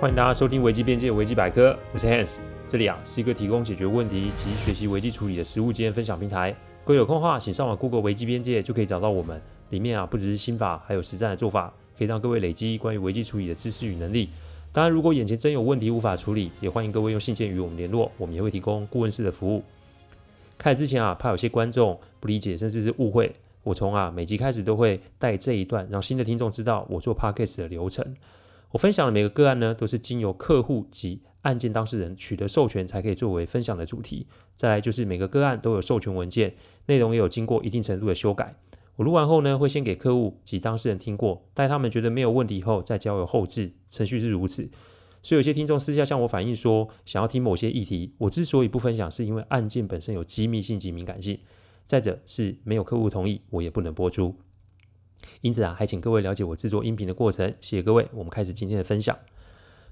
欢迎大家收听危机边界危机百科，我是 Hans，这里啊是一个提供解决问题及学习危机处理的实务经验分享平台。各位有空的话，请上网 Google 危机边界就可以找到我们。里面啊不只是心法，还有实战的做法，可以让各位累积关于危机处理的知识与能力。当然，如果眼前真有问题无法处理，也欢迎各位用信件与我们联络，我们也会提供顾问式的服务。开始之前啊，怕有些观众不理解，甚至是误会，我从啊每集开始都会带这一段，让新的听众知道我做 Podcast 的流程。我分享的每个个案呢，都是经由客户及案件当事人取得授权才可以作为分享的主题。再来就是每个个案都有授权文件，内容也有经过一定程度的修改。我录完后呢，会先给客户及当事人听过，待他们觉得没有问题后，再交由后置。程序是如此。所以有些听众私下向我反映说，想要听某些议题，我之所以不分享，是因为案件本身有机密性及敏感性。再者是没有客户同意，我也不能播出。因此啊，还请各位了解我制作音频的过程。谢谢各位，我们开始今天的分享。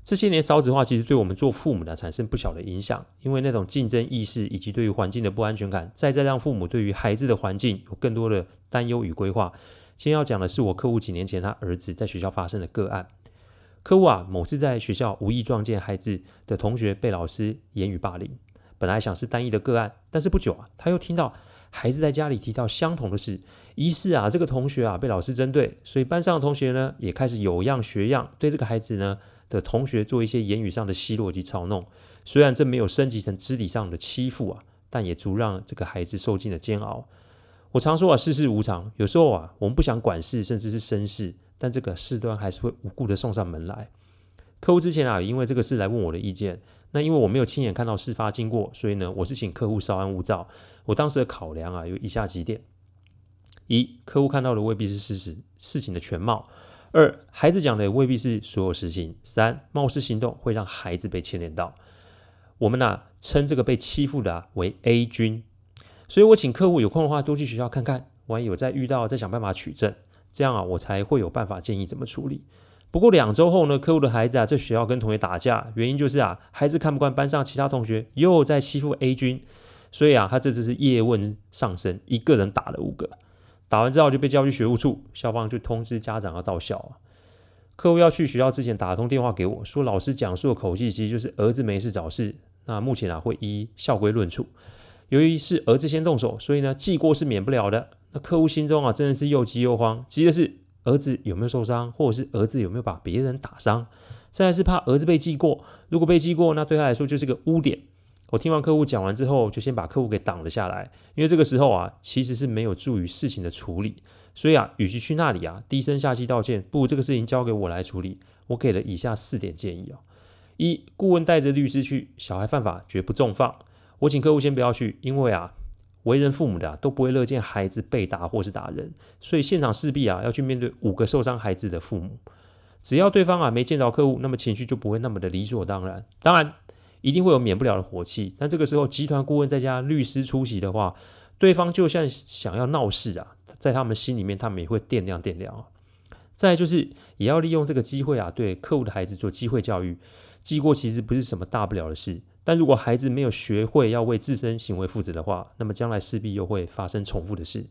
这些年少子化其实对我们做父母的产生不小的影响，因为那种竞争意识以及对于环境的不安全感，再再让父母对于孩子的环境有更多的担忧与规划。先要讲的是我客户几年前他儿子在学校发生的个案。客户啊，某次在学校无意撞见孩子的同学被老师言语霸凌，本来想是单一的个案，但是不久啊，他又听到。孩子在家里提到相同的事，疑似啊，这个同学啊被老师针对，所以班上的同学呢也开始有样学样，对这个孩子呢的同学做一些言语上的奚落及嘲弄。虽然这没有升级成肢体上的欺负啊，但也足让这个孩子受尽了煎熬。我常说啊，世事无常，有时候啊，我们不想管事，甚至是生事，但这个事端还是会无故的送上门来。客户之前啊，因为这个事来问我的意见。那因为我没有亲眼看到事发经过，所以呢，我是请客户稍安勿躁。我当时的考量啊，有以下几点：一，客户看到的未必是事实，事情的全貌；二，孩子讲的未必是所有事情；三，冒失行动会让孩子被牵连到。我们呢、啊，称这个被欺负的、啊、为 A 君。所以我请客户有空的话多去学校看看，万一有再遇到，再想办法取证，这样啊，我才会有办法建议怎么处理。不过两周后呢，客户的孩子啊，在学校跟同学打架，原因就是啊，孩子看不惯班上其他同学又在欺负 A 君，所以啊，他这次是叶问上身，一个人打了五个，打完之后就被叫去学务处，校方就通知家长要到校啊。客户要去学校之前打通电话给我说，老师讲述的口气其实就是儿子没事找事，那目前啊会依校规论处。由于是儿子先动手，所以呢记过是免不了的。那客户心中啊真的是又急又慌，急的是。儿子有没有受伤，或者是儿子有没有把别人打伤？再来是怕儿子被记过，如果被记过，那对他来说就是个污点。我听完客户讲完之后，就先把客户给挡了下来，因为这个时候啊，其实是没有助于事情的处理。所以啊，与其去那里啊低声下气道歉，不如这个事情交给我来处理。我给了以下四点建议啊：一、顾问带着律师去，小孩犯法绝不重放。我请客户先不要去，因为啊。为人父母的啊，都不会乐见孩子被打或是打人，所以现场势必啊要去面对五个受伤孩子的父母。只要对方啊没见着客户，那么情绪就不会那么的理所当然。当然，一定会有免不了的火气。但这个时候，集团顾问再加律师出席的话，对方就像想要闹事啊，在他们心里面，他们也会掂量掂量。再就是，也要利用这个机会啊，对客户的孩子做机会教育。记过其实不是什么大不了的事。但如果孩子没有学会要为自身行为负责的话，那么将来势必又会发生重复的事。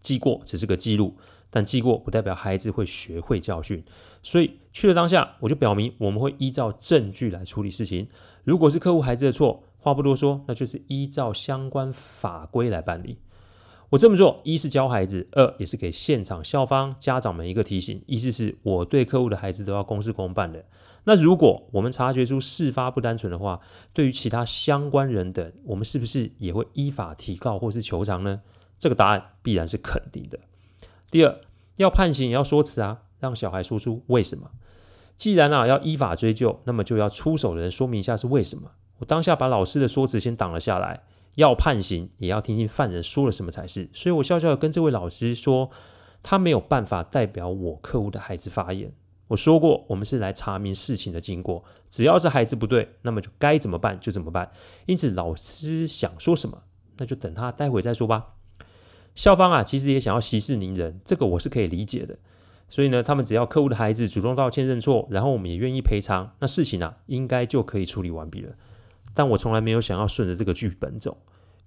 记过只是个记录，但记过不代表孩子会学会教训。所以去了当下，我就表明我们会依照证据来处理事情。如果是客户孩子的错，话不多说，那就是依照相关法规来办理。我这么做，一是教孩子，二也是给现场校方家长们一个提醒，意思是我对客户的孩子都要公事公办的。那如果我们察觉出事发不单纯的话，对于其他相关人等，我们是不是也会依法提告或是求偿呢？这个答案必然是肯定的。第二，要判刑也要说辞啊，让小孩说出为什么。既然啊要依法追究，那么就要出手的人说明一下是为什么。我当下把老师的说辞先挡了下来。要判刑，也要听听犯人说了什么才是。所以我笑笑的跟这位老师说，他没有办法代表我客户的孩子发言。我说过，我们是来查明事情的经过，只要是孩子不对，那么就该怎么办就怎么办。因此，老师想说什么，那就等他待会再说吧。校方啊，其实也想要息事宁人，这个我是可以理解的。所以呢，他们只要客户的孩子主动道歉认错，然后我们也愿意赔偿，那事情啊，应该就可以处理完毕了。但我从来没有想要顺着这个剧本走，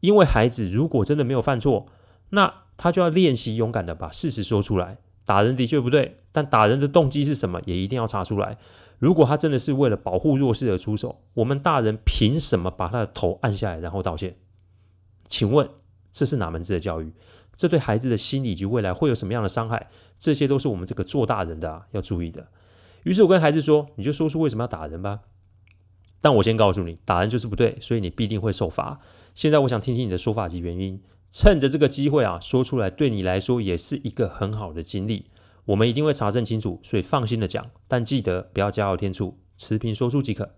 因为孩子如果真的没有犯错，那他就要练习勇敢的把事实说出来。打人的确不对，但打人的动机是什么也一定要查出来。如果他真的是为了保护弱势而出手，我们大人凭什么把他的头按下来然后道歉？请问这是哪门子的教育？这对孩子的心理及未来会有什么样的伤害？这些都是我们这个做大人的啊要注意的。于是我跟孩子说：“你就说出为什么要打人吧。”但我先告诉你，打人就是不对，所以你必定会受罚。现在我想听听你的说法及原因，趁着这个机会啊，说出来对你来说也是一个很好的经历。我们一定会查证清楚，所以放心的讲，但记得不要加油添醋，持平说出即可。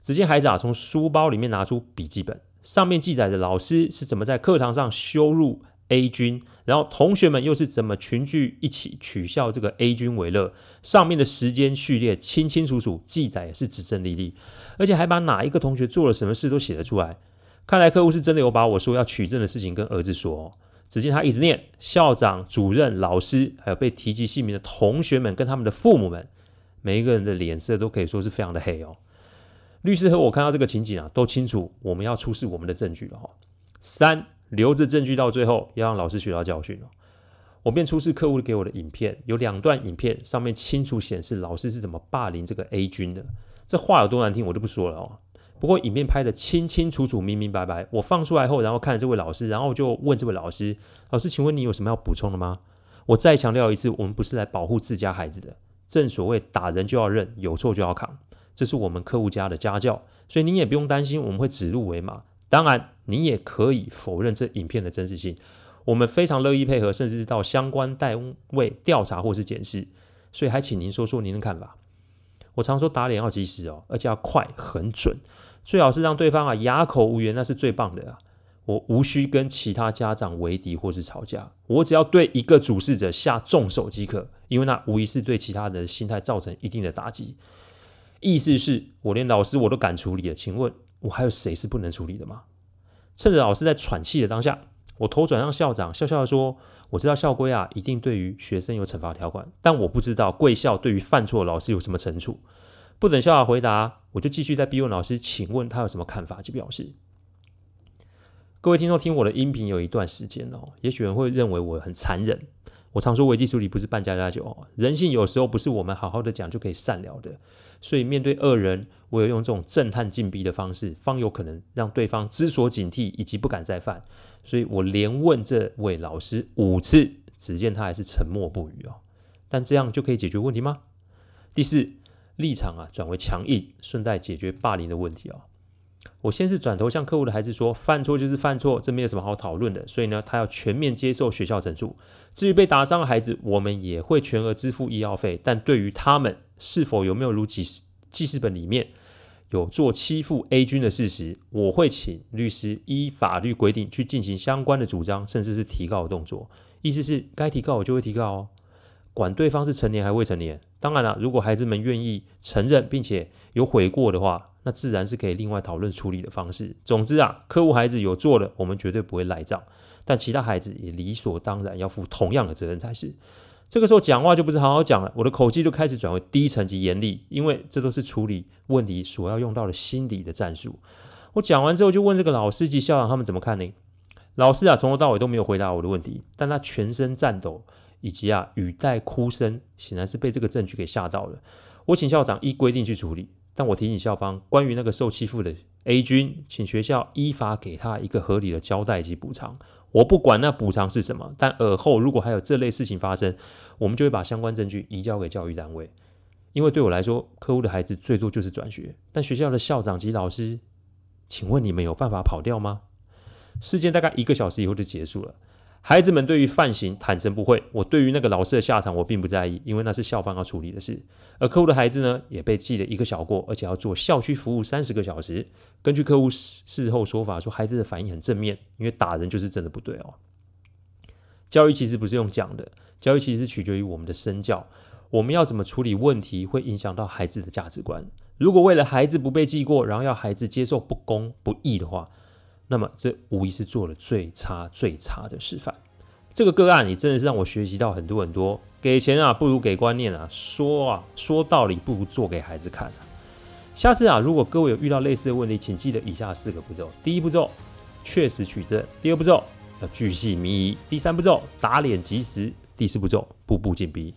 只见孩子啊，从书包里面拿出笔记本，上面记载着老师是怎么在课堂上羞辱 A 君，然后同学们又是怎么群聚一起取笑这个 A 君为乐。上面的时间序列清清楚楚，记载也是指正历历，而且还把哪一个同学做了什么事都写了出来。看来客户是真的有把我说要取证的事情跟儿子说。只见他一直念校长、主任、老师，还有被提及姓名的同学们跟他们的父母们，每一个人的脸色都可以说是非常的黑哦。律师和我看到这个情景啊，都清楚我们要出示我们的证据了哈。三，留着证据到最后，要让老师学到教训哦。我便出示客户给我的影片，有两段影片，上面清楚显示老师是怎么霸凌这个 A 君的。这话有多难听，我就不说了哦。不过影片拍得清清楚楚、明明白白。我放出来后，然后看这位老师，然后就问这位老师：“老师，请问你有什么要补充的吗？”我再强调一次，我们不是来保护自家孩子的。正所谓打人就要认，有错就要扛，这是我们客户家的家教，所以您也不用担心我们会指鹿为马。当然，你也可以否认这影片的真实性，我们非常乐意配合，甚至是到相关单位调查或是检视。所以还请您说说您的看法。我常说打脸要及时哦，而且要快、很准。最好是让对方啊哑口无言，那是最棒的啊！我无需跟其他家长为敌或是吵架，我只要对一个主事者下重手即可，因为那无疑是对其他人的心态造成一定的打击。意思是我连老师我都敢处理了，请问我还有谁是不能处理的吗？趁着老师在喘气的当下，我头转向校长，笑笑的说：“我知道校规啊，一定对于学生有惩罚条款，但我不知道贵校对于犯错的老师有什么惩处。”不等校长回答，我就继续再逼问老师，请问他有什么看法及表示？各位听众听我的音频有一段时间哦，也许人会认为我很残忍。我常说危机处理不是半家家酒哦，人性有时候不是我们好好的讲就可以善了的。所以面对恶人，我有用这种震撼禁闭的方式，方有可能让对方知所警惕以及不敢再犯。所以我连问这位老师五次，只见他还是沉默不语哦。但这样就可以解决问题吗？第四。立场啊，转为强硬，顺带解决霸凌的问题、哦。我先是转头向客户的孩子说：“犯错就是犯错，这没有什么好讨论的。”所以呢，他要全面接受学校惩处。至于被打伤的孩子，我们也会全额支付医药费。但对于他们是否有没有如记事记事本里面有做欺负 A 君的事实，我会请律师依法律规定去进行相关的主张，甚至是提告的动作。意思是该提告我就会提告哦。管对方是成年还未成年，当然了，如果孩子们愿意承认并且有悔过的话，那自然是可以另外讨论处理的方式。总之啊，客户孩子有做了，我们绝对不会赖账，但其他孩子也理所当然要负同样的责任才是。这个时候讲话就不是好好讲了，我的口气就开始转为低沉及严厉，因为这都是处理问题所要用到的心理的战术。我讲完之后就问这个老师及校长他们怎么看呢？老师啊，从头到尾都没有回答我的问题，但他全身颤抖。以及啊，语带哭声，显然是被这个证据给吓到了。我请校长依规定去处理，但我提醒校方，关于那个受欺负的 A 君，请学校依法给他一个合理的交代及补偿。我不管那补偿是什么，但尔后如果还有这类事情发生，我们就会把相关证据移交给教育单位。因为对我来说，客户的孩子最多就是转学，但学校的校长及老师，请问你们有办法跑掉吗？事件大概一个小时以后就结束了。孩子们对于犯行坦诚不讳，我对于那个老师的下场我并不在意，因为那是校方要处理的事。而客户的孩子呢，也被记了一个小过，而且要做校区服务三十个小时。根据客户事后说法，说孩子的反应很正面，因为打人就是真的不对哦。教育其实不是用讲的，教育其实取决于我们的身教。我们要怎么处理问题，会影响到孩子的价值观。如果为了孩子不被记过，然后要孩子接受不公不义的话，那么，这无疑是做了最差最差的示范。这个个案也真的是让我学习到很多很多。给钱啊，不如给观念啊；说啊，说道理不如做给孩子看啊。下次啊，如果各位有遇到类似的问题，请记得以下四个步骤：第一步骤，确实取证；第二步骤，要巨细靡遗；第三步骤，打脸及时；第四步骤，步步紧逼。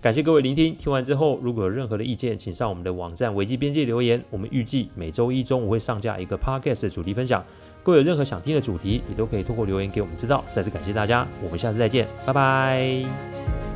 感谢各位聆听，听完之后如果有任何的意见，请上我们的网站维基边界留言。我们预计每周一中午会上架一个 podcast 的主题分享。各位有任何想听的主题，也都可以透过留言给我们知道。再次感谢大家，我们下次再见，拜拜。